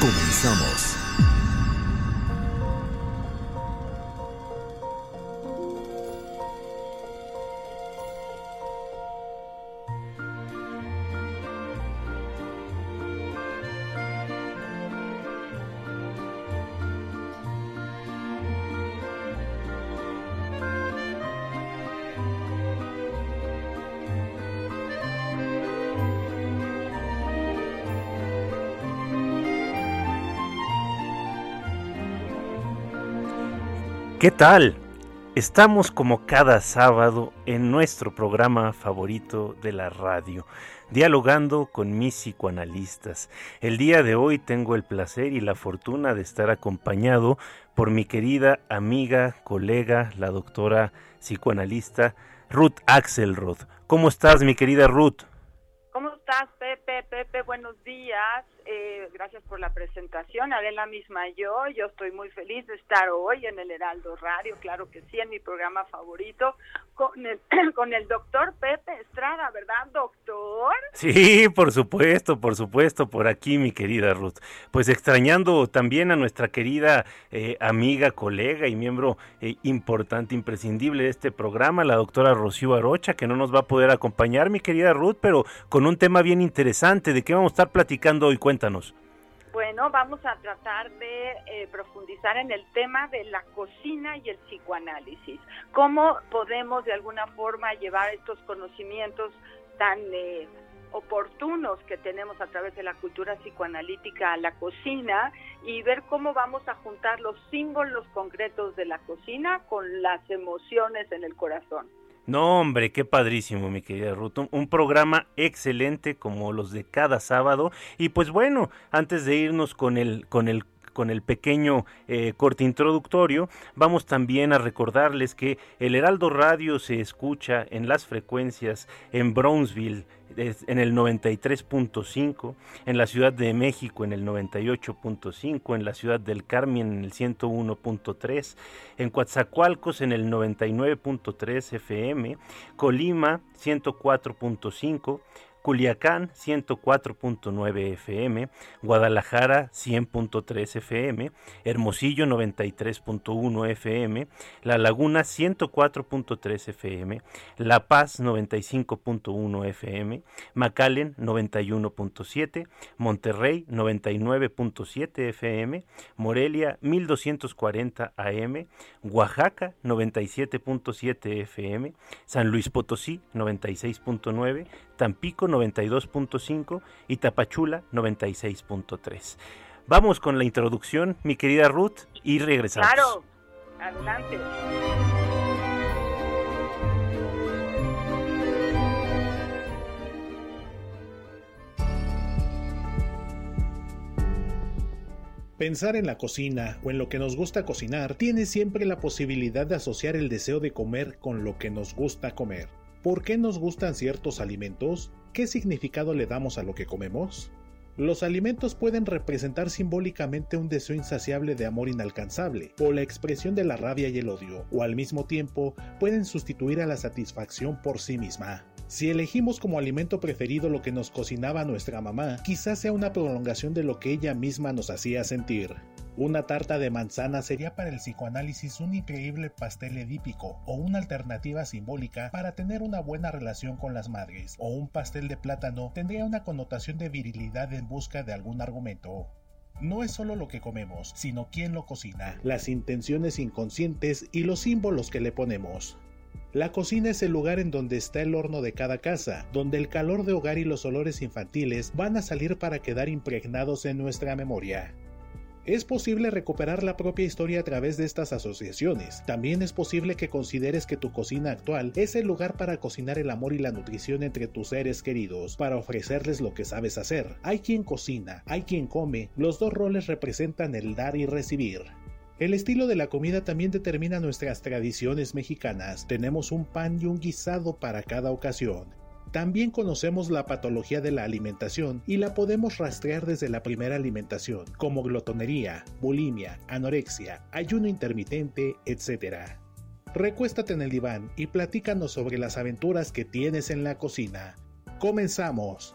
Comenzamos. ¿Qué tal? Estamos como cada sábado en nuestro programa favorito de la radio, dialogando con mis psicoanalistas. El día de hoy tengo el placer y la fortuna de estar acompañado por mi querida amiga, colega, la doctora psicoanalista Ruth Axelrod. ¿Cómo estás, mi querida Ruth? ¿Cómo estás, Pepe? Pepe, buenos días. Eh, gracias por la presentación. Haré la misma yo. Yo estoy muy feliz de estar hoy en el Heraldo Radio, claro que sí, en mi programa favorito, con el, con el doctor Pepe Estrada, ¿verdad, doctor? Sí, por supuesto, por supuesto, por aquí, mi querida Ruth. Pues extrañando también a nuestra querida eh, amiga, colega y miembro eh, importante, imprescindible de este programa, la doctora Rocío Arocha, que no nos va a poder acompañar, mi querida Ruth, pero con un tema bien interesante. ¿De qué vamos a estar platicando hoy? Bueno, vamos a tratar de eh, profundizar en el tema de la cocina y el psicoanálisis. ¿Cómo podemos de alguna forma llevar estos conocimientos tan eh, oportunos que tenemos a través de la cultura psicoanalítica a la cocina y ver cómo vamos a juntar los símbolos concretos de la cocina con las emociones en el corazón? No, hombre, qué padrísimo, mi querida Ruth. Un, programa excelente como los de cada sábado. Y pues bueno, antes de irnos con el, con el con el pequeño eh, corte introductorio, vamos también a recordarles que el Heraldo Radio se escucha en las frecuencias en Brownsville, en el 93.5, en la Ciudad de México en el 98.5, en la Ciudad del Carmen en el 101.3, en Coatzacoalcos en el 99.3 FM, Colima 104.5, Culiacán 104.9 FM, Guadalajara 100.3 FM, Hermosillo 93.1 FM, La Laguna 104.3 FM, La Paz 95.1 FM, McAllen 91.7, Monterrey 99.7 FM, Morelia 1240 AM, Oaxaca 97.7 FM, San Luis Potosí 96.9, Tampico 92.5 y Tapachula 96.3. Vamos con la introducción, mi querida Ruth, y regresamos. Claro, adelante. Pensar en la cocina o en lo que nos gusta cocinar tiene siempre la posibilidad de asociar el deseo de comer con lo que nos gusta comer. ¿Por qué nos gustan ciertos alimentos? ¿Qué significado le damos a lo que comemos? Los alimentos pueden representar simbólicamente un deseo insaciable de amor inalcanzable, o la expresión de la rabia y el odio, o al mismo tiempo pueden sustituir a la satisfacción por sí misma. Si elegimos como alimento preferido lo que nos cocinaba nuestra mamá, quizás sea una prolongación de lo que ella misma nos hacía sentir. Una tarta de manzana sería para el psicoanálisis un increíble pastel edípico o una alternativa simbólica para tener una buena relación con las madres, o un pastel de plátano tendría una connotación de virilidad en busca de algún argumento. No es solo lo que comemos, sino quién lo cocina, las intenciones inconscientes y los símbolos que le ponemos. La cocina es el lugar en donde está el horno de cada casa, donde el calor de hogar y los olores infantiles van a salir para quedar impregnados en nuestra memoria. Es posible recuperar la propia historia a través de estas asociaciones. También es posible que consideres que tu cocina actual es el lugar para cocinar el amor y la nutrición entre tus seres queridos, para ofrecerles lo que sabes hacer. Hay quien cocina, hay quien come, los dos roles representan el dar y recibir. El estilo de la comida también determina nuestras tradiciones mexicanas. Tenemos un pan y un guisado para cada ocasión. También conocemos la patología de la alimentación y la podemos rastrear desde la primera alimentación, como glotonería, bulimia, anorexia, ayuno intermitente, etc. Recuéstate en el diván y platícanos sobre las aventuras que tienes en la cocina. ¡Comenzamos!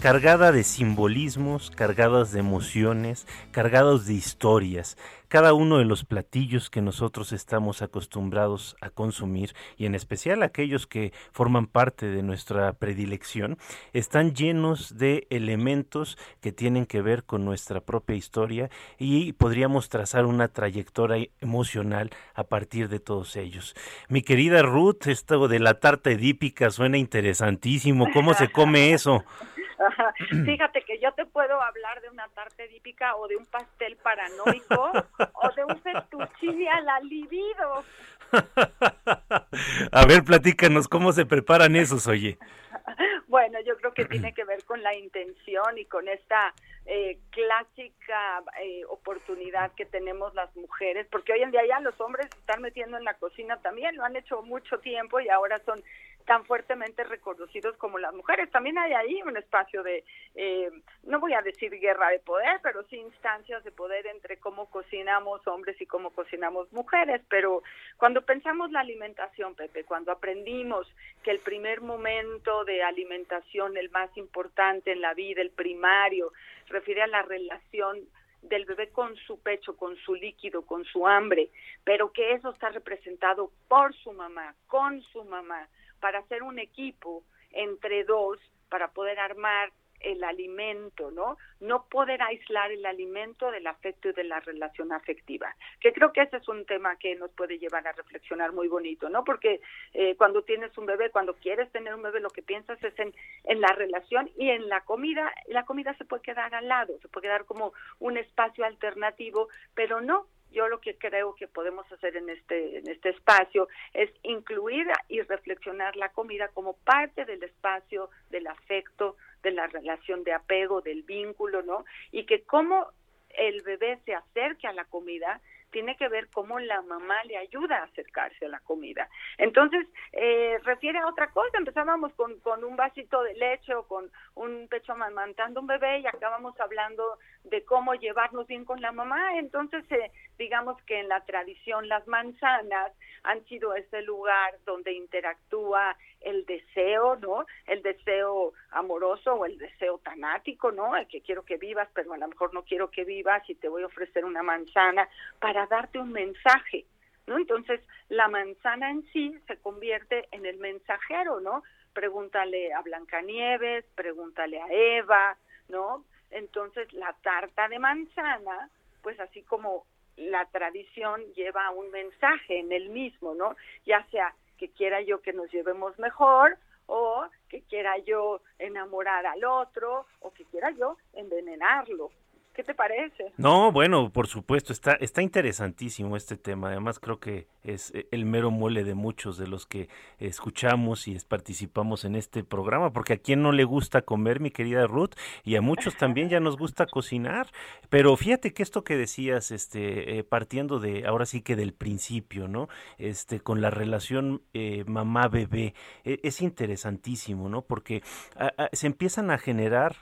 cargada de simbolismos, cargadas de emociones, cargados de historias. Cada uno de los platillos que nosotros estamos acostumbrados a consumir, y en especial aquellos que forman parte de nuestra predilección, están llenos de elementos que tienen que ver con nuestra propia historia y podríamos trazar una trayectoria emocional a partir de todos ellos. Mi querida Ruth, esto de la tarta edípica suena interesantísimo. ¿Cómo se come eso? Fíjate que yo te puedo hablar de una tarta edípica o de un pastel paranoico o de un fettuccine a la libido. A ver, platícanos cómo se preparan esos, oye. Bueno, yo creo que tiene que ver con la intención y con esta eh, clásica eh, oportunidad que tenemos las mujeres, porque hoy en día ya los hombres están metiendo en la cocina también, lo han hecho mucho tiempo y ahora son tan fuertemente reconocidos como las mujeres. También hay ahí un espacio de, eh, no voy a decir guerra de poder, pero sí instancias de poder entre cómo cocinamos hombres y cómo cocinamos mujeres. Pero cuando pensamos la alimentación, Pepe, cuando aprendimos que el primer momento de alimentación, el más importante en la vida, el primario, refiere a la relación del bebé con su pecho, con su líquido, con su hambre, pero que eso está representado por su mamá, con su mamá, para hacer un equipo entre dos para poder armar el alimento, ¿no? No poder aislar el alimento del afecto y de la relación afectiva. Que creo que ese es un tema que nos puede llevar a reflexionar muy bonito, ¿no? Porque eh, cuando tienes un bebé, cuando quieres tener un bebé, lo que piensas es en, en la relación y en la comida. La comida se puede quedar al lado, se puede quedar como un espacio alternativo, pero no, yo lo que creo que podemos hacer en este, en este espacio es incluir y reflexionar la comida como parte del espacio del afecto, de la relación de apego, del vínculo, ¿no? Y que como el bebé se acerque a la comida tiene que ver cómo la mamá le ayuda a acercarse a la comida. Entonces, eh, refiere a otra cosa. Empezábamos con, con un vasito de leche o con un pecho amamantando un bebé y acabamos hablando de cómo llevarnos bien con la mamá. Entonces, eh, digamos que en la tradición las manzanas han sido ese lugar donde interactúa el deseo, ¿no? El deseo amoroso o el deseo tanático, ¿no? El que quiero que vivas, pero a lo mejor no quiero que vivas y te voy a ofrecer una manzana para darte un mensaje, ¿no? Entonces, la manzana en sí se convierte en el mensajero, ¿no? Pregúntale a Blancanieves, pregúntale a Eva, ¿no? Entonces, la tarta de manzana, pues así como la tradición lleva un mensaje en el mismo, ¿no? Ya sea que quiera yo que nos llevemos mejor o que quiera yo enamorar al otro o que quiera yo envenenarlo. ¿Qué te parece? No, bueno, por supuesto, está, está interesantísimo este tema. Además, creo que es eh, el mero mole de muchos de los que escuchamos y participamos en este programa, porque a quien no le gusta comer, mi querida Ruth, y a muchos también ya nos gusta cocinar. Pero fíjate que esto que decías, este, eh, partiendo de ahora sí que del principio, ¿no? Este, con la relación eh, mamá-bebé, e, es interesantísimo, ¿no? Porque se empiezan a generar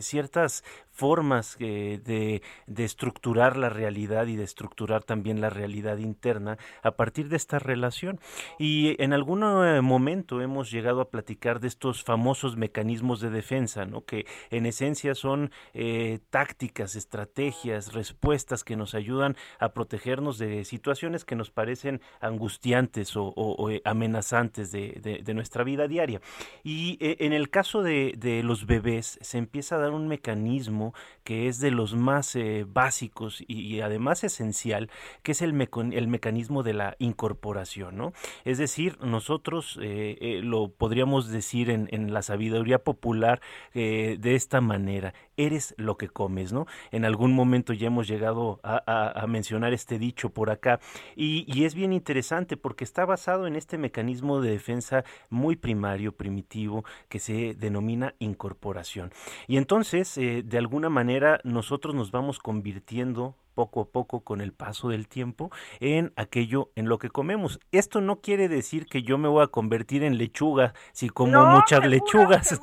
ciertas formas de, de estructurar la realidad y de estructurar también la realidad interna a partir de esta relación. Y en algún eh, momento hemos llegado a platicar de estos famosos mecanismos de defensa, ¿no? que en esencia son eh, tácticas, estrategias, respuestas que nos ayudan a protegernos de situaciones que nos parecen angustiantes o, eh, amenazantes de, nuestra vida diaria. Y en el caso de, los bebés se empieza a dar un mecanismo que es de los más básicos y, además esencial, que es el, el mecanismo de la incorporación, ¿no? Es decir, nosotros eh, eh, lo podríamos decir en, la sabiduría popular de esta manera, eres lo que comes, ¿no? En algún momento ya hemos llegado a, mencionar este dicho por acá y, y es bien interesante porque está basado en este mecanismo de defensa muy primario, primitivo, que se denomina incorporación. Y entonces, de alguna manera nosotros nos vamos convirtiendo poco a poco con el paso del tiempo en aquello en lo que comemos. Esto no quiere decir que yo me voy a convertir en lechuga si como muchas lechugas.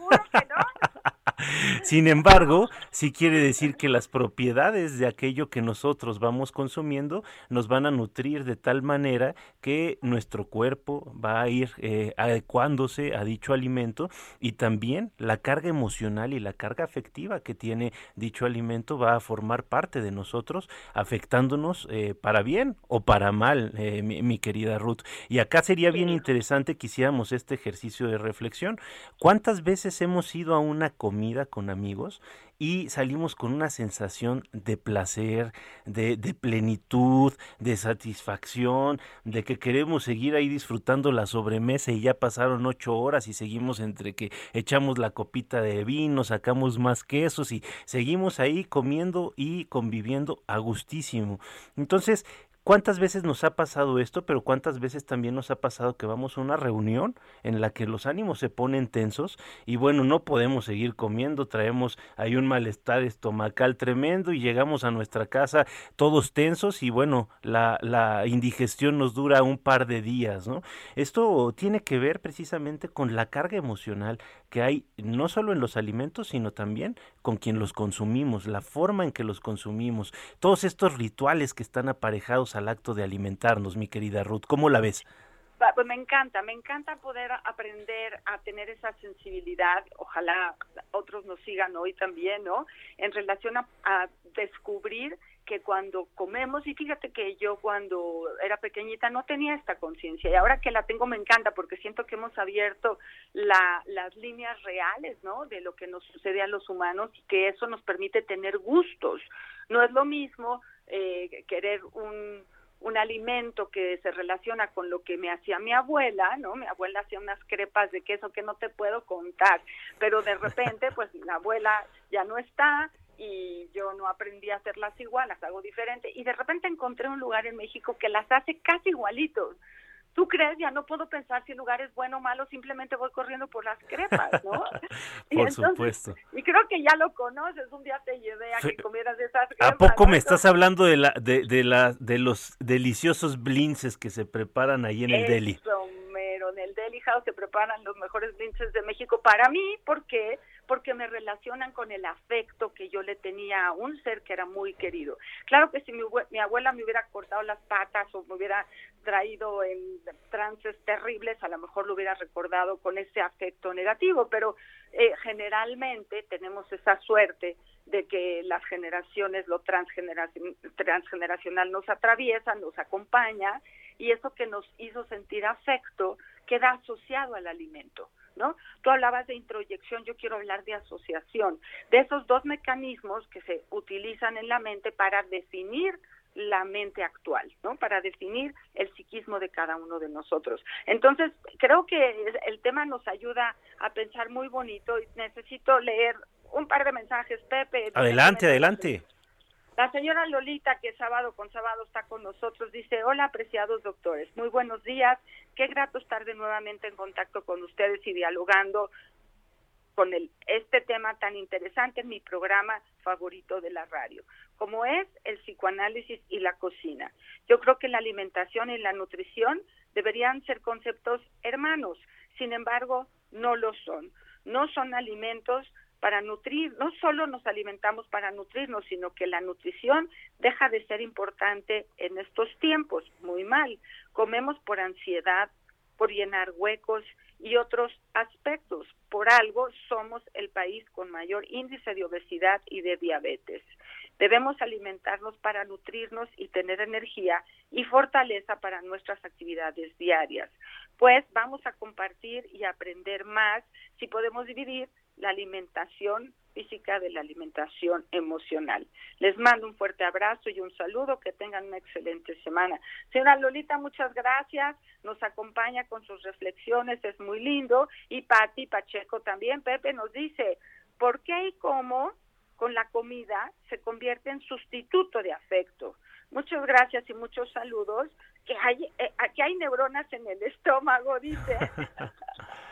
Sin embargo, sí quiere decir que las propiedades de aquello que nosotros vamos consumiendo nos van a nutrir de tal manera que nuestro cuerpo va a ir eh, adecuándose a dicho alimento y también la carga emocional y la carga afectiva que tiene dicho alimento va a formar parte de nosotros, afectándonos eh, para bien o para mal, eh, mi, mi, querida Ruth. Y acá sería bien interesante que hiciéramos este ejercicio de reflexión. ¿Cuántas veces hemos ido a una comida con amigos y salimos con una sensación de placer, de, de, plenitud, de satisfacción, de que queremos seguir ahí disfrutando la sobremesa y ya pasaron ocho horas y seguimos entre que echamos la copita de vino, sacamos más quesos y seguimos ahí comiendo y conviviendo a gustísimo. Entonces, ¿Cuántas veces nos ha pasado esto? Pero cuántas veces también nos ha pasado que vamos a una reunión en la que los ánimos se ponen tensos y bueno, no podemos seguir comiendo, traemos ahí un malestar estomacal tremendo y llegamos a nuestra casa todos tensos y bueno, la, la indigestión nos dura un par de días, ¿no? Esto tiene que ver precisamente con la carga emocional que hay no solo en los alimentos, sino también con quien los consumimos, la forma en que los consumimos, todos estos rituales que están aparejados al acto de alimentarnos, mi querida Ruth. ¿Cómo la ves? Pues me encanta, me encanta poder aprender a tener esa sensibilidad, ojalá otros nos sigan hoy también, ¿no? En relación a, a descubrir que cuando comemos, y fíjate que yo cuando era pequeñita no tenía esta conciencia y ahora que la tengo me encanta porque siento que hemos abierto la, las líneas reales, ¿no? De lo que nos sucede a los humanos y que eso nos permite tener gustos. No es lo mismo eh, querer un, alimento que se relaciona con lo que me hacía mi abuela, ¿no? Mi abuela hacía unas crepas de queso que no te puedo contar, pero de repente, pues la abuela ya no está, y yo no aprendí a hacerlas igual, las hago diferente y de repente encontré un lugar en México que las hace casi igualitos. ¿Tú crees? Ya no puedo pensar si el lugar es bueno o malo, simplemente voy corriendo por las crepas, ¿no? por supuesto. Y creo que ya lo conoces, un día te llevé a que comieras esas crepas. ¿A poco me estás hablando de la de, de la de los deliciosos blinces que se preparan ahí en el deli? en el Deli House se preparan los mejores blinces de México para mí, porque porque me relacionan con el afecto que yo le tenía a un ser que era muy querido. Claro que si mi, abuela me hubiera cortado las patas o me hubiera traído en trances terribles, a lo mejor lo hubiera recordado con ese afecto negativo, pero eh, generalmente tenemos esa suerte de que las generaciones, lo transgeneracional nos atraviesa, nos acompaña y eso que nos hizo sentir afecto queda asociado al alimento. ¿No? Tú hablabas de introyección, yo quiero hablar de asociación, de esos dos mecanismos que se utilizan en la mente para definir la mente actual, ¿no? Para definir el psiquismo de cada uno de nosotros. Entonces, creo que el tema nos ayuda a pensar muy bonito y necesito leer un par de mensajes, Pepe. Adelante, adelante. La señora Lolita, que sábado con sábado está con nosotros, dice, hola apreciados doctores, muy buenos días, qué grato estar de nuevamente en contacto con ustedes y dialogando con el, este tema tan interesante en mi programa favorito de la radio, como es el psicoanálisis y la cocina. Yo creo que la alimentación y la nutrición deberían ser conceptos hermanos, sin embargo, no lo son. No son alimentos para nutrir, no solo nos alimentamos para nutrirnos, sino que la nutrición deja de ser importante en estos tiempos, muy mal. Comemos por ansiedad, por llenar huecos y otros aspectos. Por algo somos el país con mayor índice de obesidad y de diabetes. Debemos alimentarnos para nutrirnos y tener energía y fortaleza para nuestras actividades diarias. Pues vamos a compartir y aprender más si podemos dividir la alimentación física de la alimentación emocional. Les mando un fuerte abrazo y un saludo, que tengan una excelente semana. Señora Lolita, muchas gracias, nos acompaña con sus reflexiones, es muy lindo, y Patti Pacheco también, Pepe nos dice, ¿por qué y cómo con la comida se convierte en sustituto de afecto? Muchas gracias y muchos saludos. Que hay, eh, aquí hay neuronas en el estómago, dice.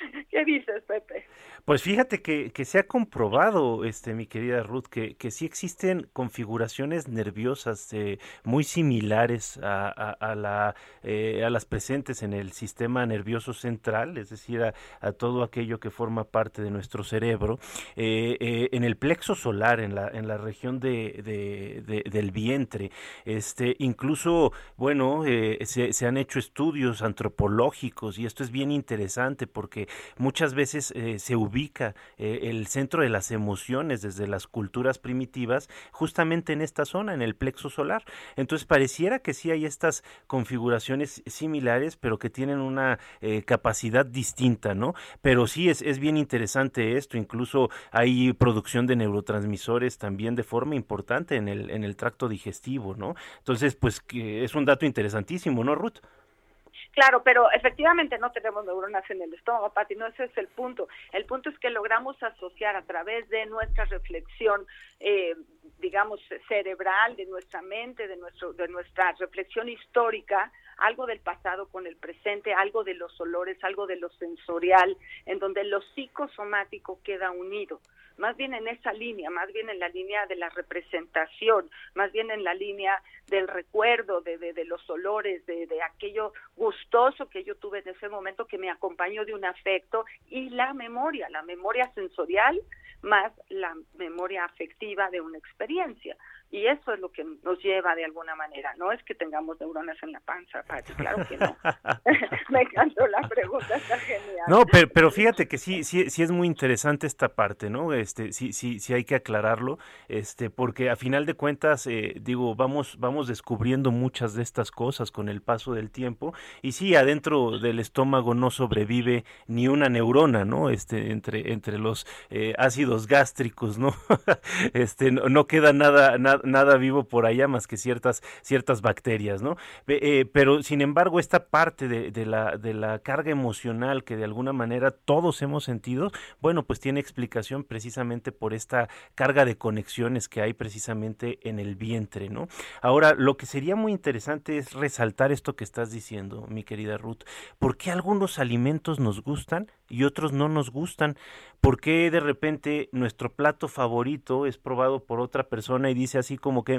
¿Qué dices, Pepe? Pues fíjate que, que, se ha comprobado, este, mi querida Ruth, que, que sí existen configuraciones nerviosas eh, muy similares a, a, la, eh, a las presentes en el sistema nervioso central, es decir, a, todo aquello que forma parte de nuestro cerebro, eh, en el plexo solar, en la, en la región de, de, del vientre. Este, incluso, bueno, se, se han hecho estudios antropológicos y esto es bien interesante porque muchas veces eh, se ubica eh, el centro de las emociones desde las culturas primitivas justamente en esta zona, en el plexo solar. Entonces pareciera que sí hay estas configuraciones similares, pero que tienen una eh, capacidad distinta, ¿no? Pero sí es, es bien interesante esto, incluso hay producción de neurotransmisores también de forma importante en el, en el tracto digestivo, ¿no? Entonces, pues que es un dato interesantísimo, ¿no, Ruth? Claro, pero efectivamente no tenemos neuronas en el estómago, Pati, no ese es el punto. El punto es que logramos asociar a través de nuestra reflexión, eh, digamos, cerebral, de nuestra mente, de, nuestro, de nuestra reflexión histórica, algo del pasado con el presente, algo de los olores, algo de lo sensorial, en donde lo psicosomático queda unido más bien en esa línea, más bien en la línea de la representación, más bien en la línea del recuerdo, de, de, los olores, de, de, aquello gustoso que yo tuve en ese momento que me acompañó de un afecto y la memoria, la memoria sensorial más la memoria afectiva de una experiencia. Y eso es lo que nos lleva de alguna manera. No es que tengamos neuronas en la panza, claro que no. Me encantó la pregunta, está genial. No, pero, pero, fíjate que sí, sí, sí es muy interesante esta parte, ¿no? Este, sí, sí, sí hay que aclararlo, este, porque a final de cuentas, eh, digo, vamos, vamos descubriendo muchas de estas cosas con el paso del tiempo. Y sí, adentro del estómago no sobrevive ni una neurona, ¿no? Este, entre, entre los eh, ácidos gástricos, ¿no? este, no, no queda nada, nada nada, vivo por allá más que ciertas, ciertas bacterias, ¿no? Eh, pero sin embargo, esta parte de, la, de la carga emocional que de alguna manera todos hemos sentido, bueno, pues tiene explicación precisamente por esta carga de conexiones que hay precisamente en el vientre, ¿no? Ahora, lo que sería muy interesante es resaltar esto que estás diciendo, mi querida Ruth. ¿Por qué algunos alimentos nos gustan y otros no nos gustan? ¿Por qué de repente nuestro plato favorito es probado por otra persona y dice así como que,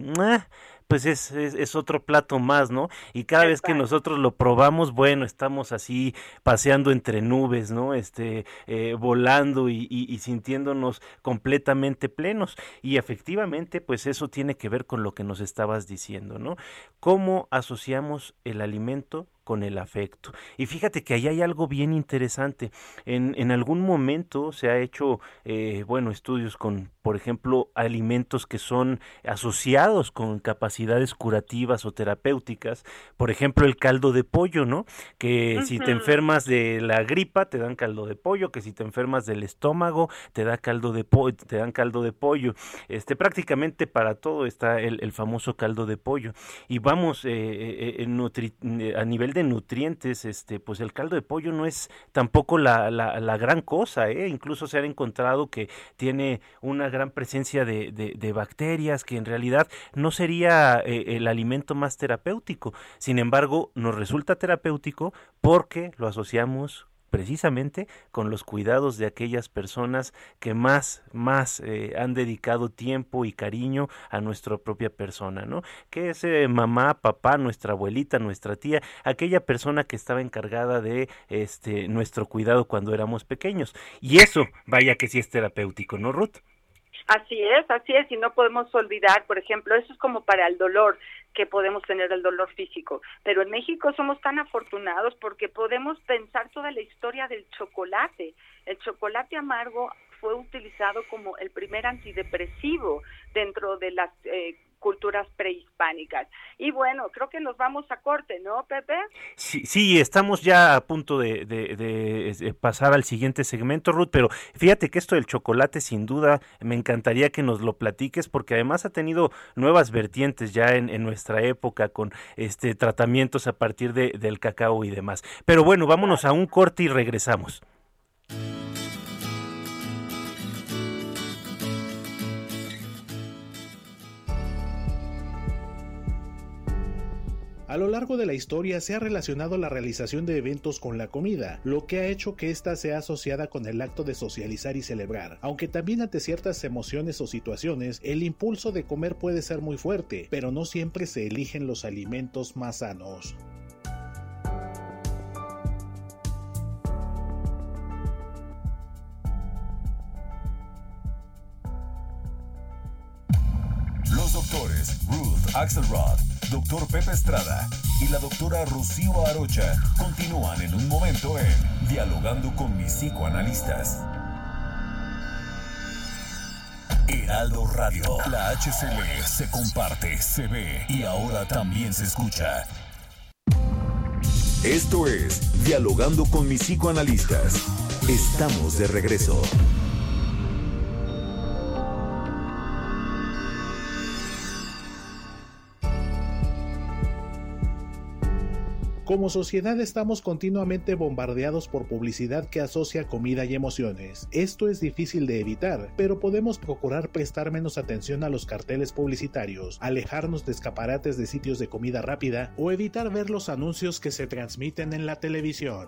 pues es, es, otro plato más, ¿no? Y cada vez que nosotros lo probamos, bueno, estamos así paseando entre nubes, ¿no? Este, eh, volando y, y, y sintiéndonos completamente plenos. Y efectivamente, pues eso tiene que ver con lo que nos estabas diciendo, ¿no? ¿Cómo asociamos el alimento con el afecto. Y fíjate que ahí hay algo bien interesante. En, en algún momento se ha hecho, eh, bueno, estudios con, por ejemplo, alimentos que son asociados con capacidades curativas o terapéuticas. Por ejemplo, el caldo de pollo, ¿no? Que si te enfermas de la gripa, te dan caldo de pollo, que si te enfermas del estómago, te da caldo de pollo, te dan caldo de pollo. Este, prácticamente para todo está el, famoso caldo de pollo. Y vamos, eh, eh, a nivel de nutrientes, este, pues el caldo de pollo no es tampoco la, la, gran cosa, ¿eh? incluso se ha encontrado que tiene una gran presencia de, de, bacterias, que en realidad no sería eh, el alimento más terapéutico. Sin embargo, nos resulta terapéutico porque lo asociamos precisamente con los cuidados de aquellas personas que más, más eh, han dedicado tiempo y cariño a nuestra propia persona, ¿no? Que es mamá, papá, nuestra abuelita, nuestra tía, aquella persona que estaba encargada de este nuestro cuidado cuando éramos pequeños. Y eso, vaya que sí es terapéutico, ¿no, Ruth? Así es, así es, y no podemos olvidar, por ejemplo, eso es como para el dolor, que podemos tener el dolor físico, pero en México somos tan afortunados porque podemos pensar toda la historia del chocolate. El chocolate amargo fue utilizado como el primer antidepresivo dentro de las eh, culturas prehispánicas. Y bueno, creo que nos vamos a corte, ¿no, Pepe? Sí, sí estamos ya a punto de, de, pasar al siguiente segmento, Ruth, pero fíjate que esto del chocolate, sin duda, me encantaría que nos lo platiques, porque además ha tenido nuevas vertientes ya en, en nuestra época con este tratamientos a partir de, del cacao y demás. Pero bueno, vámonos a un corte y regresamos. A lo largo de la historia se ha relacionado la realización de eventos con la comida, lo que ha hecho que ésta sea asociada con el acto de socializar y celebrar, aunque también ante ciertas emociones o situaciones el impulso de comer puede ser muy fuerte, pero no siempre se eligen los alimentos más sanos. Los doctores Ruth Axelrod doctor Pepe Estrada y la doctora Rocío Arocha continúan en un momento en Dialogando con mis psicoanalistas. Heraldo Radio, la HCL se comparte, se ve y ahora también se escucha. Esto es Dialogando con mis psicoanalistas. Estamos de regreso. Como sociedad estamos continuamente bombardeados por publicidad que asocia comida y emociones. Esto es difícil de evitar, pero podemos procurar prestar menos atención a los carteles publicitarios, alejarnos de escaparates de sitios de comida rápida o evitar ver los anuncios que se transmiten en la televisión.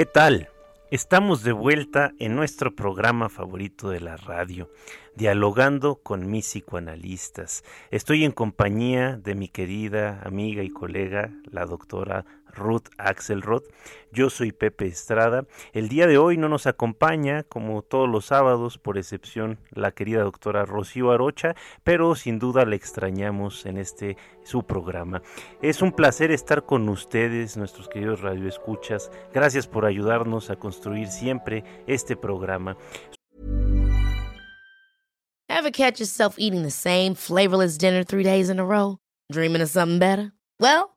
¿Qué tal? Estamos de vuelta en nuestro programa favorito de la radio, dialogando con mis psicoanalistas. Estoy en compañía de mi querida amiga y colega, la doctora Ruth Axelrod. Yo soy Pepe Estrada. El día de hoy no nos acompaña, como todos los sábados, por excepción, la querida doctora Rocío Arocha, pero sin duda la extrañamos en este su programa. Es un placer estar con ustedes, nuestros queridos radioescuchas. Gracias por ayudarnos a construir siempre este programa. Ever catch yourself eating the same flavorless dinner three days in a row? Dreaming of something better? Well,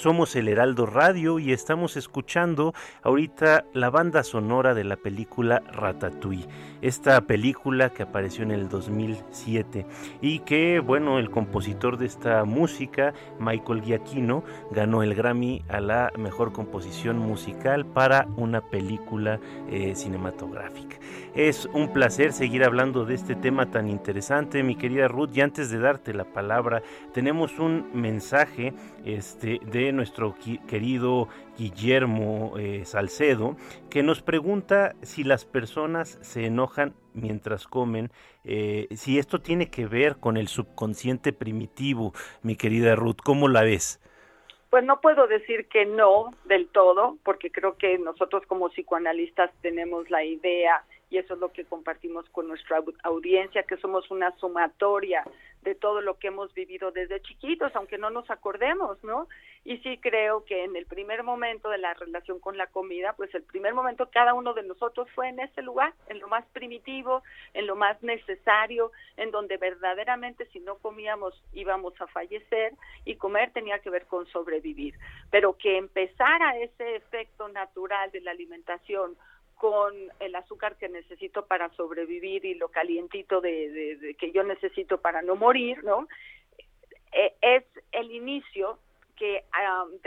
Somos el Heraldo Radio y estamos escuchando ahorita la banda sonora de la película Ratatouille. Esta película que apareció en el 2007 y que, bueno, el compositor de esta música, Michael Giacchino, ganó el Grammy a la mejor composición musical para una película eh, cinematográfica. Es un placer seguir hablando de este tema tan interesante, mi querida Ruth. Y antes de darte la palabra, tenemos un mensaje este, de nuestro querido Guillermo eh, Salcedo, que nos pregunta si las personas se enojan mientras comen, eh, si esto tiene que ver con el subconsciente primitivo, mi querida Ruth, ¿cómo la ves? Pues no puedo decir que no del todo, porque creo que nosotros como psicoanalistas tenemos la idea y eso es lo que compartimos con nuestra audiencia, que somos una sumatoria de todo lo que hemos vivido desde chiquitos, aunque no nos acordemos, ¿no? Y sí creo que en el primer momento de la relación con la comida, pues el primer momento cada uno de nosotros fue en ese lugar, en lo más primitivo, en lo más necesario, en donde verdaderamente si no comíamos íbamos a fallecer y comer tenía que ver con sobrevivir, pero que empezara ese efecto natural de la alimentación con el azúcar que necesito para sobrevivir y lo calientito de, que yo necesito para no morir, ¿no? Eh, es el inicio que um,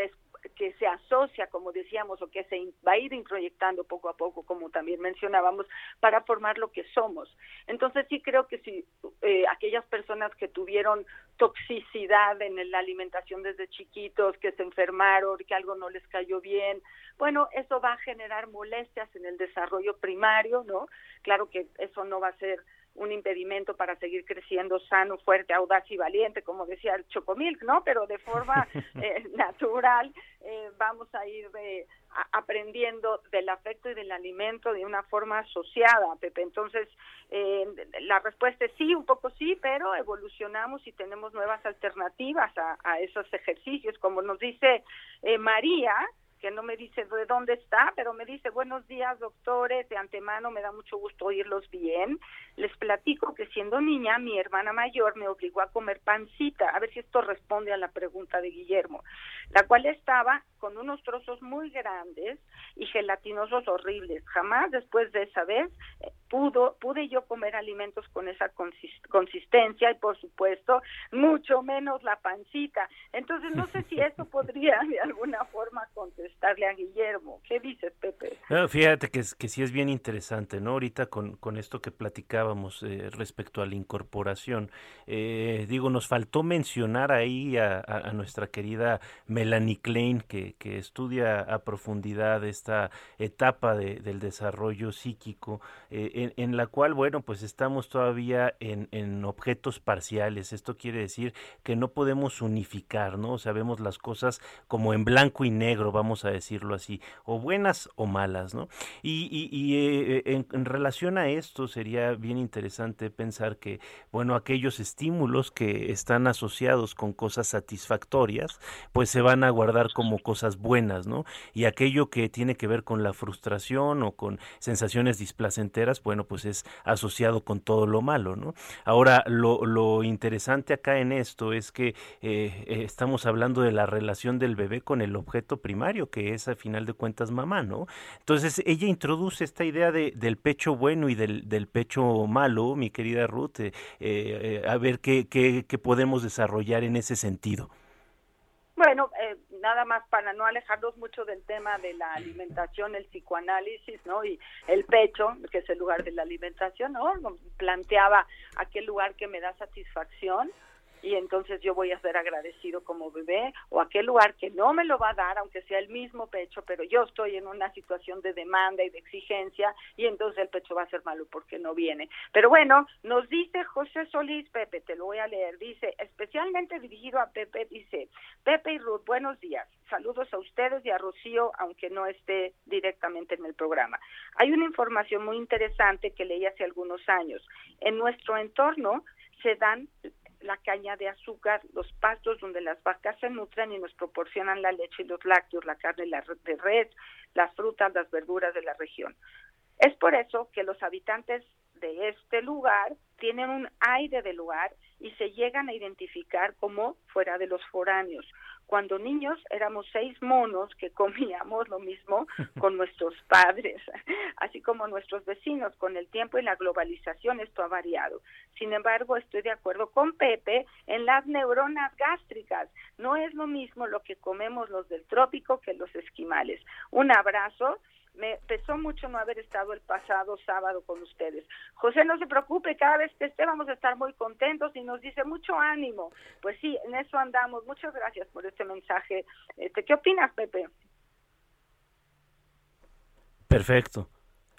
que se asocia, como decíamos, o que se va a ir introyectando poco a poco, como también mencionábamos, para formar lo que somos. Entonces sí creo que si eh, aquellas personas que tuvieron toxicidad en la alimentación desde chiquitos, que se enfermaron, que algo no les cayó bien, bueno, eso va a generar molestias en el desarrollo primario, ¿no? Claro que eso no va a ser un impedimento para seguir creciendo sano, fuerte, audaz y valiente, como decía el Chocomilk, ¿no? Pero de forma eh, natural eh, vamos a ir de, aprendiendo del afecto y del alimento de una forma asociada, Pepe. Entonces, eh, la respuesta es sí, un poco sí, pero evolucionamos y tenemos nuevas alternativas a, a esos ejercicios. Como nos dice María, que no me dice de dónde está, pero me dice buenos días doctores, de antemano me da mucho gusto oírlos bien. Les platico que siendo niña mi hermana mayor me obligó a comer pancita, a ver si esto responde a la pregunta de Guillermo, la cual estaba con unos trozos muy grandes y gelatinosos horribles. Jamás después de esa vez eh, pudo, pude yo comer alimentos con esa consistencia y por supuesto mucho menos la pancita. Entonces no sé si eso podría de alguna forma contestar darle a Guillermo. ¿Qué dices, Pepe? fíjate que, que sí es bien interesante, ¿no? Ahorita con, con esto que platicábamos eh, respecto a la incorporación, eh, digo, nos faltó mencionar ahí a, nuestra querida Melanie Klein, que, que, estudia a profundidad esta etapa de, del desarrollo psíquico, eh, en, la cual, bueno, pues estamos todavía en, en objetos parciales. Esto quiere decir que no podemos unificar, ¿no? Sabemos las cosas como en blanco y negro, vamos a decirlo así, o buenas o malas, ¿no? Y, eh, eh, en, relación a esto sería bien interesante pensar que, bueno, aquellos estímulos que están asociados con cosas satisfactorias, pues se van a guardar como cosas buenas, ¿no? Y aquello que tiene que ver con la frustración o con sensaciones displacenteras, bueno, pues es asociado con todo lo malo, ¿no? Ahora, lo, interesante acá en esto es que eh, estamos hablando de la relación del bebé con el objeto primario, que es a final de cuentas mamá, ¿no? Entonces ella introduce esta idea de, del pecho bueno y del, pecho malo, mi querida Ruth, eh, eh, a ver qué, podemos desarrollar en ese sentido. Bueno, eh, nada más para no alejarnos mucho del tema de la alimentación, el psicoanálisis, ¿no? Y el pecho, que es el lugar de la alimentación, ¿no? Planteaba aquel lugar que me da satisfacción, y entonces yo voy a ser agradecido como bebé o aquel lugar que no me lo va a dar aunque sea el mismo pecho pero yo estoy en una situación de demanda y de exigencia y entonces el pecho va a ser malo porque no viene. Pero bueno nos dice José Solís Pepe te lo voy a leer dice especialmente dirigido a Pepe dice Pepe y Ruth buenos días saludos a ustedes y a Rocío aunque no esté directamente en el programa. Hay una información muy interesante que leí hace algunos años. En nuestro entorno se dan la caña de azúcar, los pastos donde las vacas se nutren y nos proporcionan la leche y los lácteos, la carne de red, las frutas, las verduras de la región. Es por eso que los habitantes de este lugar tienen un aire de lugar y se llegan a identificar como fuera de los foráneos. Cuando niños éramos seis monos que comíamos lo mismo con nuestros padres, así como nuestros vecinos. Con el tiempo y la globalización esto ha variado. Sin embargo, estoy de acuerdo con Pepe en las neuronas gástricas. No es lo mismo lo que comemos los del trópico que los esquimales. Un abrazo me pesó mucho no haber estado el pasado sábado con ustedes. José, no se preocupe, cada vez que esté vamos a estar muy contentos y nos dice mucho ánimo. Pues sí, en eso andamos. Muchas gracias por este mensaje. Este, ¿Qué opinas, Pepe? Perfecto.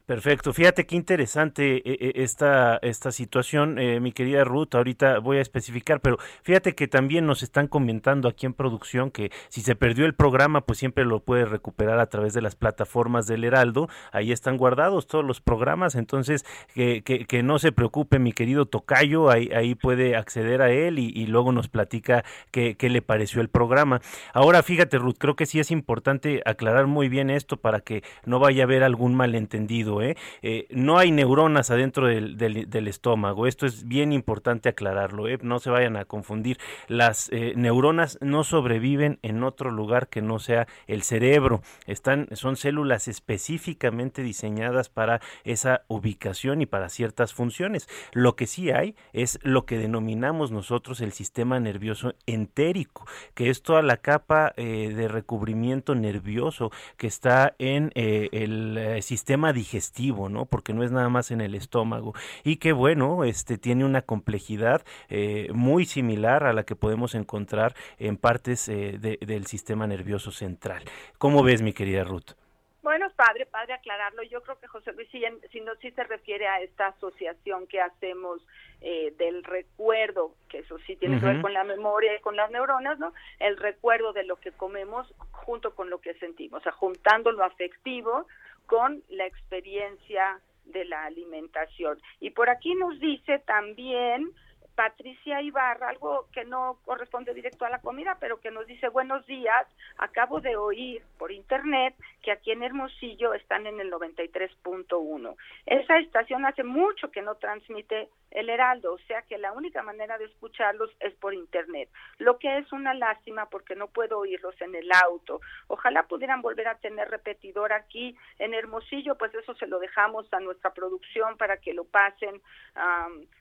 Perfecto. Fíjate qué interesante eh, eh, esta, esta situación, eh, mi querida Ruth. Ahorita voy a especificar, pero fíjate que también nos están comentando aquí en producción que si se perdió el programa, pues siempre lo puedes recuperar a través de las plataformas del Heraldo. Ahí están guardados todos los programas. Entonces, que, que, no se preocupe, mi querido Tocayo. Ahí, ahí puede acceder a él y, luego nos platica qué, qué le pareció el programa. Ahora, fíjate, Ruth, creo que sí es importante aclarar muy bien esto para que no vaya a haber algún malentendido. ¿Eh? ¿eh? no hay neuronas adentro del, estómago, esto es bien importante aclararlo, ¿eh? no se vayan a confundir. Las neuronas no sobreviven en otro lugar que no sea el cerebro, son células específicamente diseñadas para esa ubicación y para ciertas funciones. Lo que sí hay es lo que denominamos nosotros el sistema nervioso entérico, que es toda la capa de recubrimiento nervioso que está en el sistema digestivo ¿no? Porque no es nada más en el estómago y que bueno, este tiene una complejidad eh, muy similar a la que podemos encontrar en partes eh, del sistema nervioso central. ¿Cómo ves, mi querida Ruth? Bueno, padre, padre aclararlo. Yo creo que José Luis, si, no, si se refiere a esta asociación que hacemos eh, del recuerdo, que eso sí tiene que ver con la memoria y con las neuronas, ¿no? El recuerdo de lo que comemos junto con lo que sentimos, o sea, juntando lo afectivo con la experiencia de la alimentación. Y por aquí nos dice también Patricia Ibarra, algo que no corresponde directo a la comida, pero que nos dice buenos días, acabo de oír por internet que aquí en Hermosillo están en el 93.1. Esa estación hace mucho que no transmite el Heraldo, o sea que la única manera de escucharlos es por internet, lo que es una lástima porque no puedo oírlos en el auto. Ojalá pudieran volver a tener repetidor aquí en Hermosillo, pues eso se lo dejamos a nuestra producción para que lo pasen,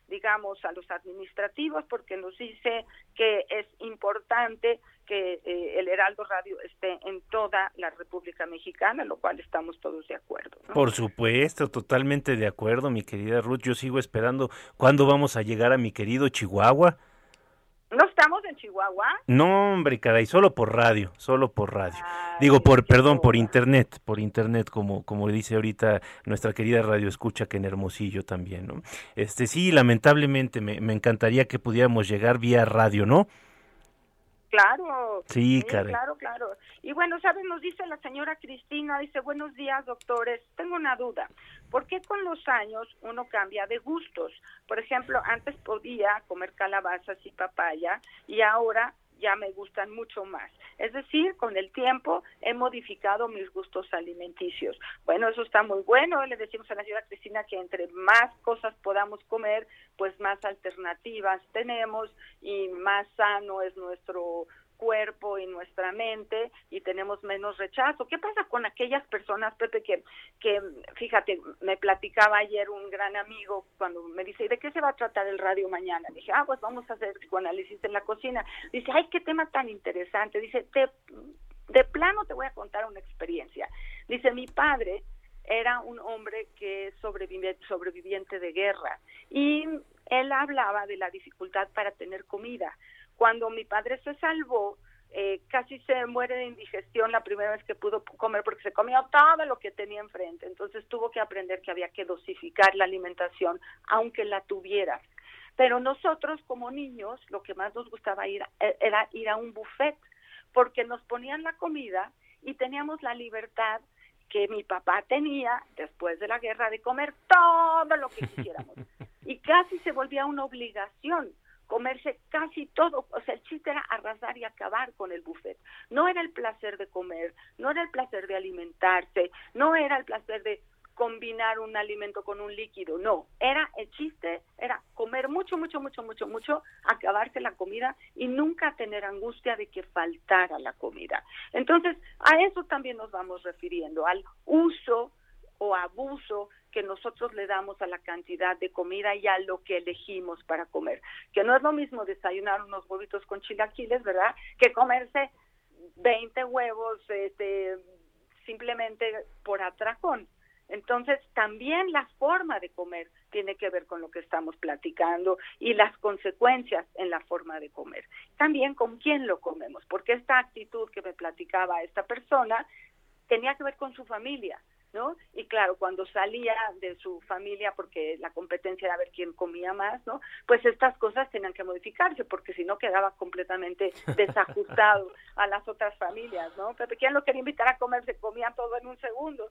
digamos, a los administrativos, porque nos dice que es importante que eh, el Heraldo Radio esté en toda la República Mexicana, lo cual estamos todos de acuerdo. Por supuesto, totalmente de acuerdo, mi querida Ruth. Yo sigo esperando cuándo vamos a llegar a mi querido Chihuahua. ¿No estamos en Chihuahua? No, hombre, caray, solo por radio, solo por radio. Digo, por, perdón, por internet, por internet, como, como dice ahorita nuestra querida radio escucha que en Hermosillo también, ¿no? Este, sí, lamentablemente me, me encantaría que pudiéramos llegar vía radio, ¿no? Claro. Sí, claro, claro. Y bueno, ¿sabes? Nos dice la señora Cristina, dice, buenos días, doctores. Tengo una duda. ¿Por qué con los años uno cambia de gustos? Por ejemplo, antes podía comer calabazas y papaya y ahora ya me gustan mucho más. Es decir, con el tiempo he modificado mis gustos alimenticios. Bueno, eso está muy bueno. Le decimos a la señora Cristina que entre más cosas podamos comer, pues más alternativas tenemos y más sano es nuestro cuerpo y nuestra mente y tenemos menos rechazo. ¿Qué pasa con aquellas personas, Pepe, que, que fíjate, me platicaba ayer un gran amigo cuando me dice, ¿de qué se va a tratar el radio mañana? dije, ah, pues vamos a hacer psicoanálisis en la cocina. Dice, ay, qué tema tan interesante. Dice, de, de plano te voy a contar una experiencia. Dice, mi padre era un hombre que es sobreviviente de guerra y él hablaba de la dificultad para tener comida cuando mi padre se salvó, eh, casi se muere de indigestión la primera vez que pudo comer porque se comió todo lo que tenía enfrente. Entonces tuvo que aprender que había que dosificar la alimentación, aunque la tuviera. Pero nosotros como niños lo que más nos gustaba ir eh, era ir a un buffet porque nos ponían la comida y teníamos la libertad que mi papá tenía después de la guerra de comer todo lo que quisiéramos. Y casi se volvía una obligación comerse casi todo, o sea, el chiste era arrasar y acabar con el buffet. No era el placer de comer, no era el placer de alimentarse, no era el placer de combinar un alimento con un líquido, no, era el chiste, era comer mucho, mucho, mucho, mucho, mucho, acabarse la comida y nunca tener angustia de que faltara la comida. Entonces, a eso también nos vamos refiriendo, al uso o abuso que nosotros le damos a la cantidad de comida y a lo que elegimos para comer. Que no es lo mismo desayunar unos huevitos con chilaquiles, ¿verdad? Que comerse 20 huevos este, simplemente por atracón. Entonces, también la forma de comer tiene que ver con lo que estamos platicando y las consecuencias en la forma de comer. También con quién lo comemos, porque esta actitud que me platicaba esta persona tenía que ver con su familia. ¿No? Y claro, cuando salía de su familia, porque la competencia era ver quién comía más, ¿no? Pues estas cosas tenían que modificarse, porque si no quedaba completamente desajustado a las otras familias, ¿no? Pero ¿quién lo quería invitar a comer? Se comía todo en un segundo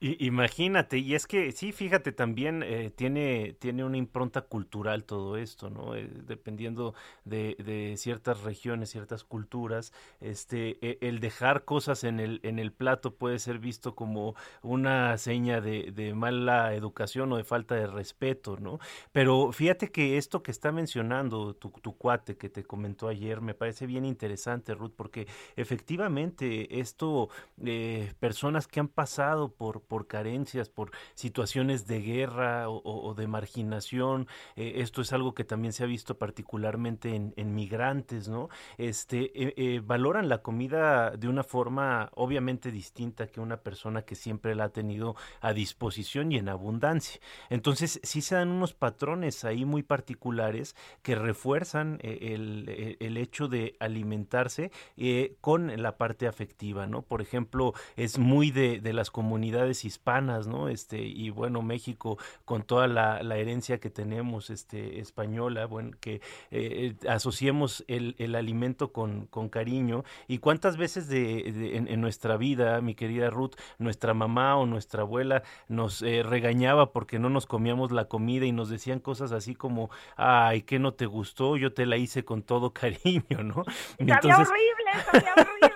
imagínate, y es que sí, fíjate, también eh, tiene, tiene una impronta cultural todo esto, ¿no? Eh, dependiendo de, de, ciertas regiones, ciertas culturas, este, e, el dejar cosas en el, en el plato puede ser visto como una seña de, de, mala educación o de falta de respeto, ¿no? Pero fíjate que esto que está mencionando tu, tu cuate que te comentó ayer me parece bien interesante, Ruth, porque efectivamente esto, eh, personas que han pasado por por carencias, por situaciones de guerra o, de marginación. Eh, esto es algo que también se ha visto particularmente en, migrantes, ¿no? Este, eh, eh, valoran la comida de una forma obviamente distinta que una persona que siempre la ha tenido a disposición y en abundancia. Entonces, sí se dan unos patrones ahí muy particulares que refuerzan el, hecho de alimentarse con la parte afectiva, ¿no? Por ejemplo, es muy de las comunidades hispanas, ¿no? Este, y bueno, México con toda la, herencia que tenemos este, española, bueno, que eh, asociemos el, el, alimento con, con, cariño. ¿Y cuántas veces de, en, nuestra vida, mi querida Ruth, nuestra mamá o nuestra abuela nos eh, regañaba porque no nos comíamos la comida y nos decían cosas así como, ay, que no te gustó, yo te la hice con todo cariño, ¿no? Entonces... horrible, horrible.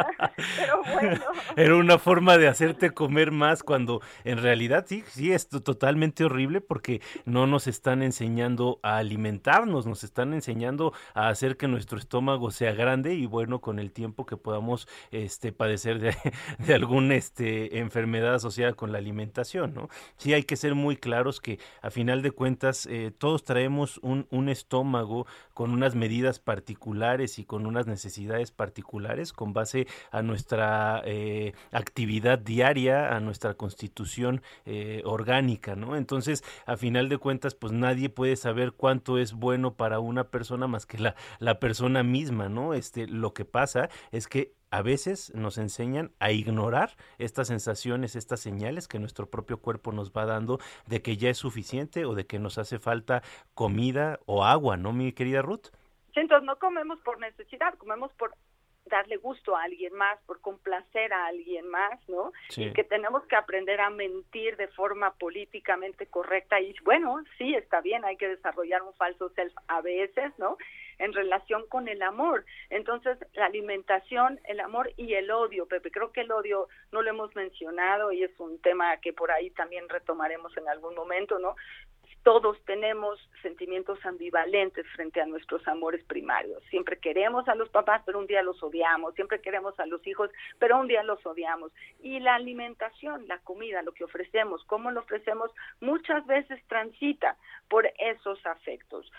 Era una forma de hacerte comer más cuando en realidad sí, sí, es totalmente horrible porque no nos están enseñando a alimentarnos, nos están enseñando a hacer que nuestro estómago sea grande y bueno, con el tiempo que podamos este, padecer de, de alguna este, enfermedad asociada con la alimentación, ¿no? Sí hay que ser muy claros que a final de cuentas eh, todos traemos un, un estómago con unas medidas particulares y con unas necesidades particulares con base a nuestra eh, actividad diaria, a nuestra constitución eh, orgánica, ¿no? Entonces, a final de cuentas, pues nadie puede saber cuánto es bueno para una persona más que la, la persona misma, ¿no? Este, lo que pasa es que a veces nos enseñan a ignorar estas sensaciones, estas señales que nuestro propio cuerpo nos va dando de que ya es suficiente o de que nos hace falta comida o agua, ¿no, mi querida Ruth? entonces no comemos por necesidad, comemos por darle gusto a alguien más, por complacer a alguien más, ¿no? Y que tenemos que aprender a mentir de forma políticamente correcta y bueno, sí, está bien, hay que desarrollar un falso self a veces, ¿no? En relación con el amor. Entonces, la alimentación, el amor y el odio, Pepe, creo que el odio no lo hemos mencionado y es un tema que por ahí también retomaremos en algún momento, ¿no? Todos tenemos sentimientos ambivalentes frente a nuestros amores primarios. Siempre queremos a los papás, pero un día los odiamos. Siempre queremos a los hijos, pero un día los odiamos. Y la alimentación, la comida, lo que ofrecemos, cómo lo ofrecemos, muchas veces transita por esos afectos.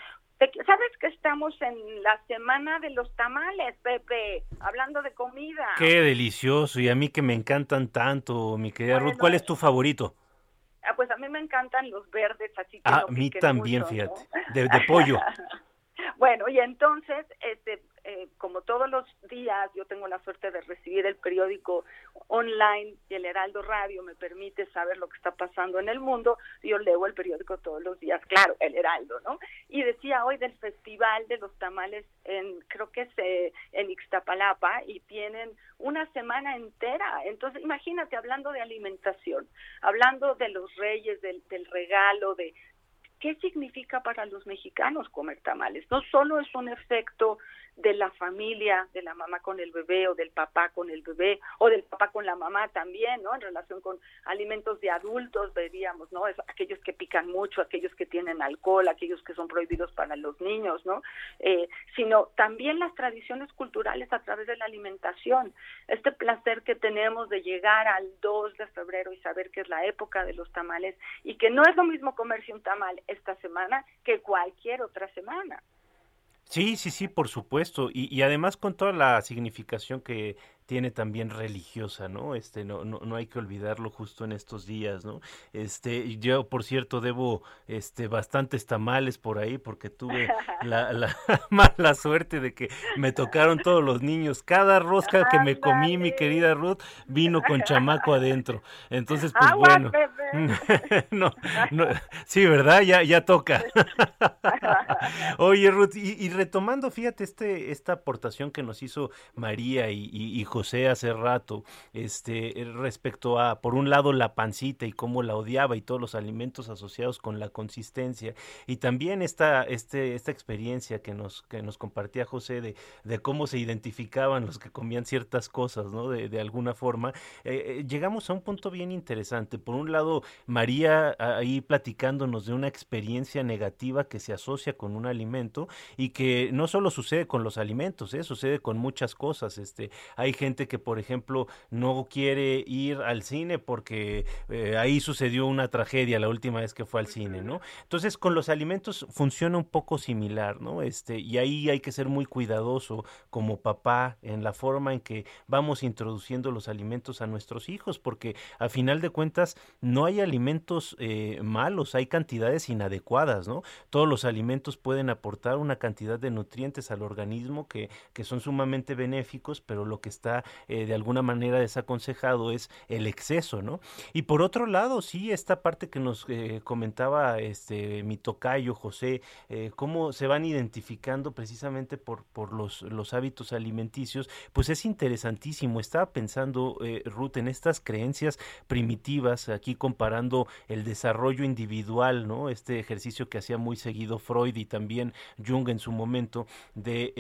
¿Sabes que estamos en la semana de los tamales, Pepe? Hablando de comida. Qué delicioso. Y a mí que me encantan tanto, mi querida Ruth. ¿Cuál es tu favorito? Ah, pues a mí me encantan los verdes, así que ah, a mí también, fíjate, de, pollo. bueno, y entonces, este, eh, como todos los días, yo tengo la suerte de recibir el periódico online y el Heraldo Radio me permite saber lo que está pasando en el mundo. Yo leo el periódico todos los días, claro, el Heraldo, ¿no? Y decía hoy del Festival de los Tamales, en, creo que es eh, en Ixtapalapa, y tienen una semana entera. Entonces, imagínate, hablando de alimentación, hablando de los reyes, del, del regalo, de, ¿qué significa para los mexicanos comer tamales? No solo es un efecto de la familia, de la mamá con el bebé o del papá con el bebé o del papá con la mamá también, ¿no? En relación con alimentos de adultos, veríamos, ¿no? Es aquellos que pican mucho, aquellos que tienen alcohol, aquellos que son prohibidos para los niños, ¿no? Eh, sino también las tradiciones culturales a través de la alimentación. Este placer que tenemos de llegar al 2 de febrero y saber que es la época de los tamales y que no es lo mismo comerse un tamal esta semana que cualquier otra semana. Sí, sí, sí, por supuesto. Y, y, además con toda la significación que tiene también religiosa, ¿no? Este, no, no, no hay que olvidarlo justo en estos días, ¿no? Este, yo, por cierto, debo, este, bastantes tamales por ahí porque tuve la, la mala suerte de que me tocaron todos los niños. Cada rosca que me comí, mi querida Ruth, vino con chamaco adentro. Entonces, pues bueno. no, no, sí, ¿verdad? Ya, ya toca. Oye, Ruth, y, y, retomando, fíjate, este, esta aportación que nos hizo María y, y, y José hace rato, este, respecto a, por un lado, la pancita y cómo la odiaba y todos los alimentos asociados con la consistencia, y también esta, este, esta experiencia que nos, que nos compartía José de, de cómo se identificaban los que comían ciertas cosas, ¿no? De, de alguna forma, eh, llegamos a un punto bien interesante. Por un lado, María ahí platicándonos de una experiencia negativa que se asocia con un alimento y que no solo sucede con los alimentos, ¿eh? sucede con muchas cosas. Este, hay gente que, por ejemplo, no quiere ir al cine porque eh, ahí sucedió una tragedia la última vez que fue al cine, ¿no? Entonces, con los alimentos funciona un poco similar, ¿no? Este, y ahí hay que ser muy cuidadoso como papá en la forma en que vamos introduciendo los alimentos a nuestros hijos, porque a final de cuentas no hay alimentos eh, malos, hay cantidades inadecuadas, ¿no? Todos los alimentos pueden aportar una cantidad de nutrientes al organismo que, que son sumamente benéficos, pero lo que está eh, de alguna manera desaconsejado es el exceso, ¿no? Y por otro lado, sí, esta parte que nos eh, comentaba este mi tocayo José, eh, cómo se van identificando precisamente por, por los, los hábitos alimenticios, pues es interesantísimo. Estaba pensando, Ruth, en estas creencias primitivas, aquí comparando el desarrollo individual, ¿no? Este ejercicio que hacía muy seguido Freud y también Jung en su momento, de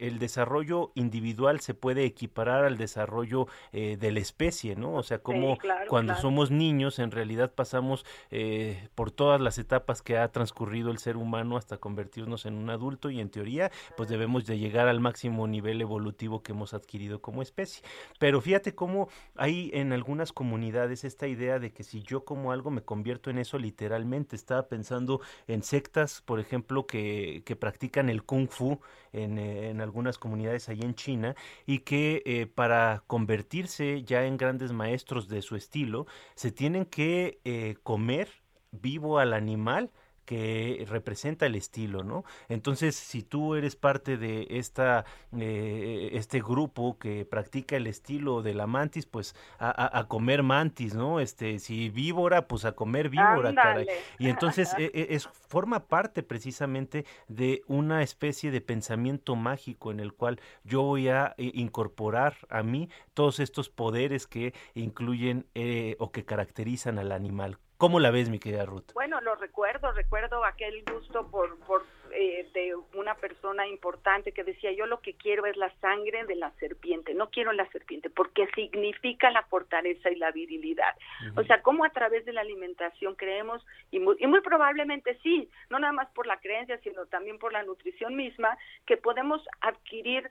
el desarrollo individual se puede equiparar al desarrollo eh, de la especie, ¿no? O sea, como cuando somos niños en realidad pasamos eh, por todas las etapas que ha transcurrido el ser humano hasta convertirnos en un adulto y en teoría pues debemos de llegar al máximo nivel evolutivo que hemos adquirido como especie. Pero fíjate cómo hay en algunas comunidades esta idea de que si yo como algo me convierto en eso literalmente. Estaba pensando en sectas, por ejemplo, que, que practican el kung fu en, eh, en algunas comunidades ahí en China y que eh, para convertirse ya en grandes maestros de su estilo, se tienen que eh, comer vivo al animal que representa el estilo, ¿no? Entonces, si tú eres parte de esta, eh, este grupo que practica el estilo de la mantis, pues a, comer mantis, ¿no? Este, si víbora, pues a comer víbora, caray. Y entonces e, e, es, forma parte precisamente de una especie de pensamiento mágico en el cual yo voy a eh, incorporar a mí todos estos poderes que incluyen eh, o que caracterizan al animal. ¿Cómo la ves, mi querida Ruth? Bueno, lo recuerdo, recuerdo aquel gusto por, por eh, de una persona importante que decía, yo lo que quiero es la sangre de la serpiente, no quiero la serpiente, porque significa la fortaleza y la virilidad. O sea, cómo a través de la alimentación creemos, y muy, y muy probablemente sí, no nada más por la creencia, sino también por la nutrición misma, que podemos adquirir,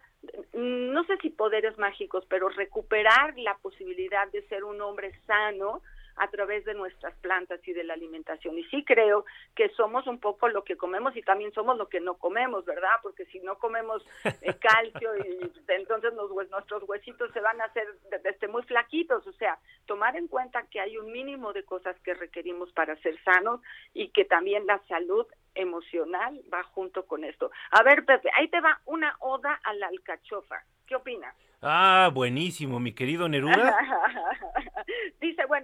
no sé si poderes mágicos, pero recuperar la posibilidad de ser un hombre sano, a través de nuestras plantas y de la alimentación. Y sí creo que somos un poco lo que comemos y también somos lo que no comemos, ¿verdad? Porque si no comemos eh, calcio y entonces nuestros huesitos se van a hacer este, muy flaquitos, o sea, tomar en cuenta que hay un mínimo de cosas que requerimos para ser sanos y que también la salud emocional va junto con esto. A ver, Pepe, ahí te va una oda a la alcachofa. ¿Qué opinas? Ah, buenísimo, mi querido Neruda.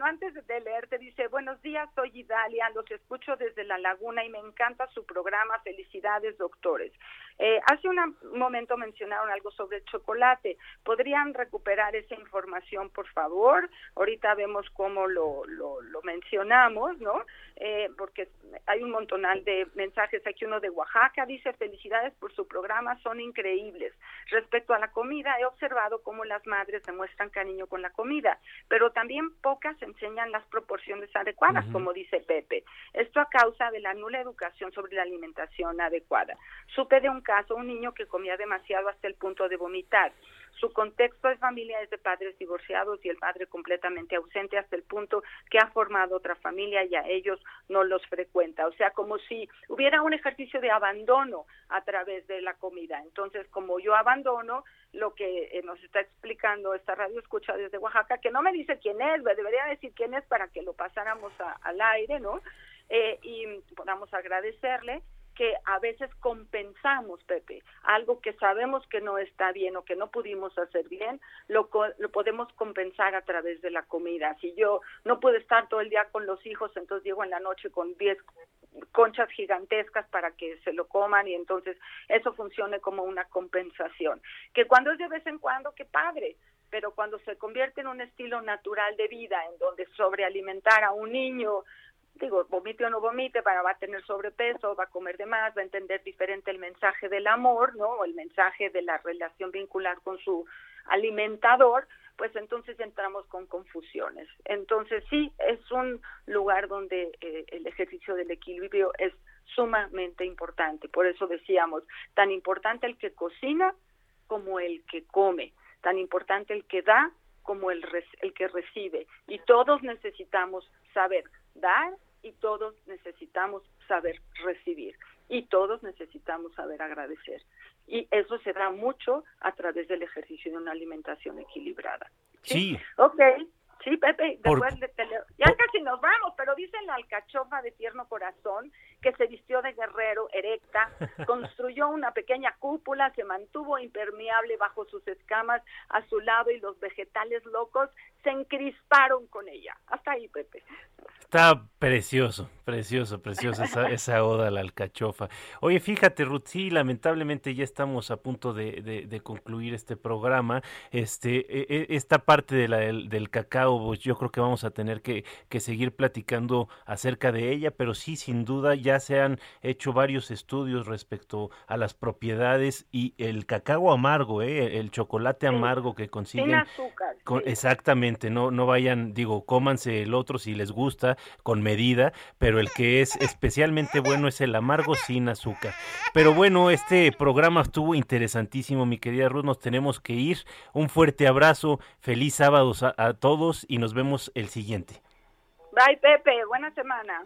antes de leerte, dice, buenos días, soy Idalia, los escucho desde La Laguna y me encanta su programa, felicidades, doctores. Eh, hace un momento mencionaron algo sobre el chocolate. ¿Podrían recuperar esa información, por favor? Ahorita vemos cómo lo, lo, mencionamos, ¿no? Eh, porque hay un montonal de mensajes. Aquí uno de Oaxaca dice, felicidades por su programa, son increíbles. Respecto a la comida, he observado cómo las madres demuestran cariño con la comida, pero también pocas enseñan las proporciones adecuadas, como dice Pepe. Esto a causa de la nula educación sobre la alimentación adecuada. Supe de un caso, un niño que comía demasiado hasta el punto de vomitar. Su contexto de familia es de padres divorciados y el padre completamente ausente hasta el punto que ha formado otra familia y a ellos no los frecuenta. O sea, como si hubiera un ejercicio de abandono a través de la comida. Entonces, como yo abandono, lo que eh, nos está explicando esta radio escucha desde Oaxaca, que no me dice quién es, debería decir quién es para que lo pasáramos al aire, ¿no? Eh, y podamos agradecerle que a veces compensamos, Pepe, algo que sabemos que no está bien o que no pudimos hacer bien, lo, lo podemos compensar a través de la comida. Si yo no puedo estar todo el día con los hijos, entonces llego en la noche con 10 conchas gigantescas para que se lo coman y entonces eso funcione como una compensación. Que cuando es de vez en cuando, qué padre, pero cuando se convierte en un estilo natural de vida, en donde sobrealimentar a un niño digo, vomite o no vomite, va a tener sobrepeso, va a comer de más, va a entender diferente el mensaje del amor, ¿no? O el mensaje de la relación vincular con su alimentador, pues entonces entramos con confusiones. Entonces sí, es un lugar donde eh, el ejercicio del equilibrio es sumamente importante. Por eso decíamos, tan importante el que cocina como el que come, tan importante el que da como el, el que recibe. Y todos necesitamos saber dar y todos necesitamos saber recibir y todos necesitamos saber agradecer. Y eso se da mucho a través del ejercicio de una alimentación equilibrada. Sí. Ok. Sí, Pepe, después de ya casi nos vamos, pero dice la alcachofa de tierno corazón que se vistió de guerrero erecta, construyó una pequeña cúpula, se mantuvo impermeable bajo sus escamas a su lado y los vegetales locos se encrisparon con ella. Hasta ahí, Pepe. Está precioso, precioso, preciosa esa, esa, oda a la alcachofa. Oye, fíjate, Ruth, sí, lamentablemente ya estamos a punto de, concluir este programa. Este, e, e, esta parte de la, del, cacao, pues yo creo que vamos a tener que, que, seguir platicando acerca de ella, pero sí, sin duda, ya se han hecho varios estudios respecto a las propiedades y el cacao amargo, ¿eh? el chocolate amargo que consiguen. Sin azúcar. Exactamente, no, no vayan, digo, cómanse el otro si les gusta con medida, pero el que es especialmente bueno es el amargo sin azúcar. Pero bueno, este programa estuvo interesantísimo, mi querida Ruth, nos tenemos que ir. Un fuerte abrazo, feliz sábado a todos y nos vemos el siguiente. Bye, Pepe, buena semana.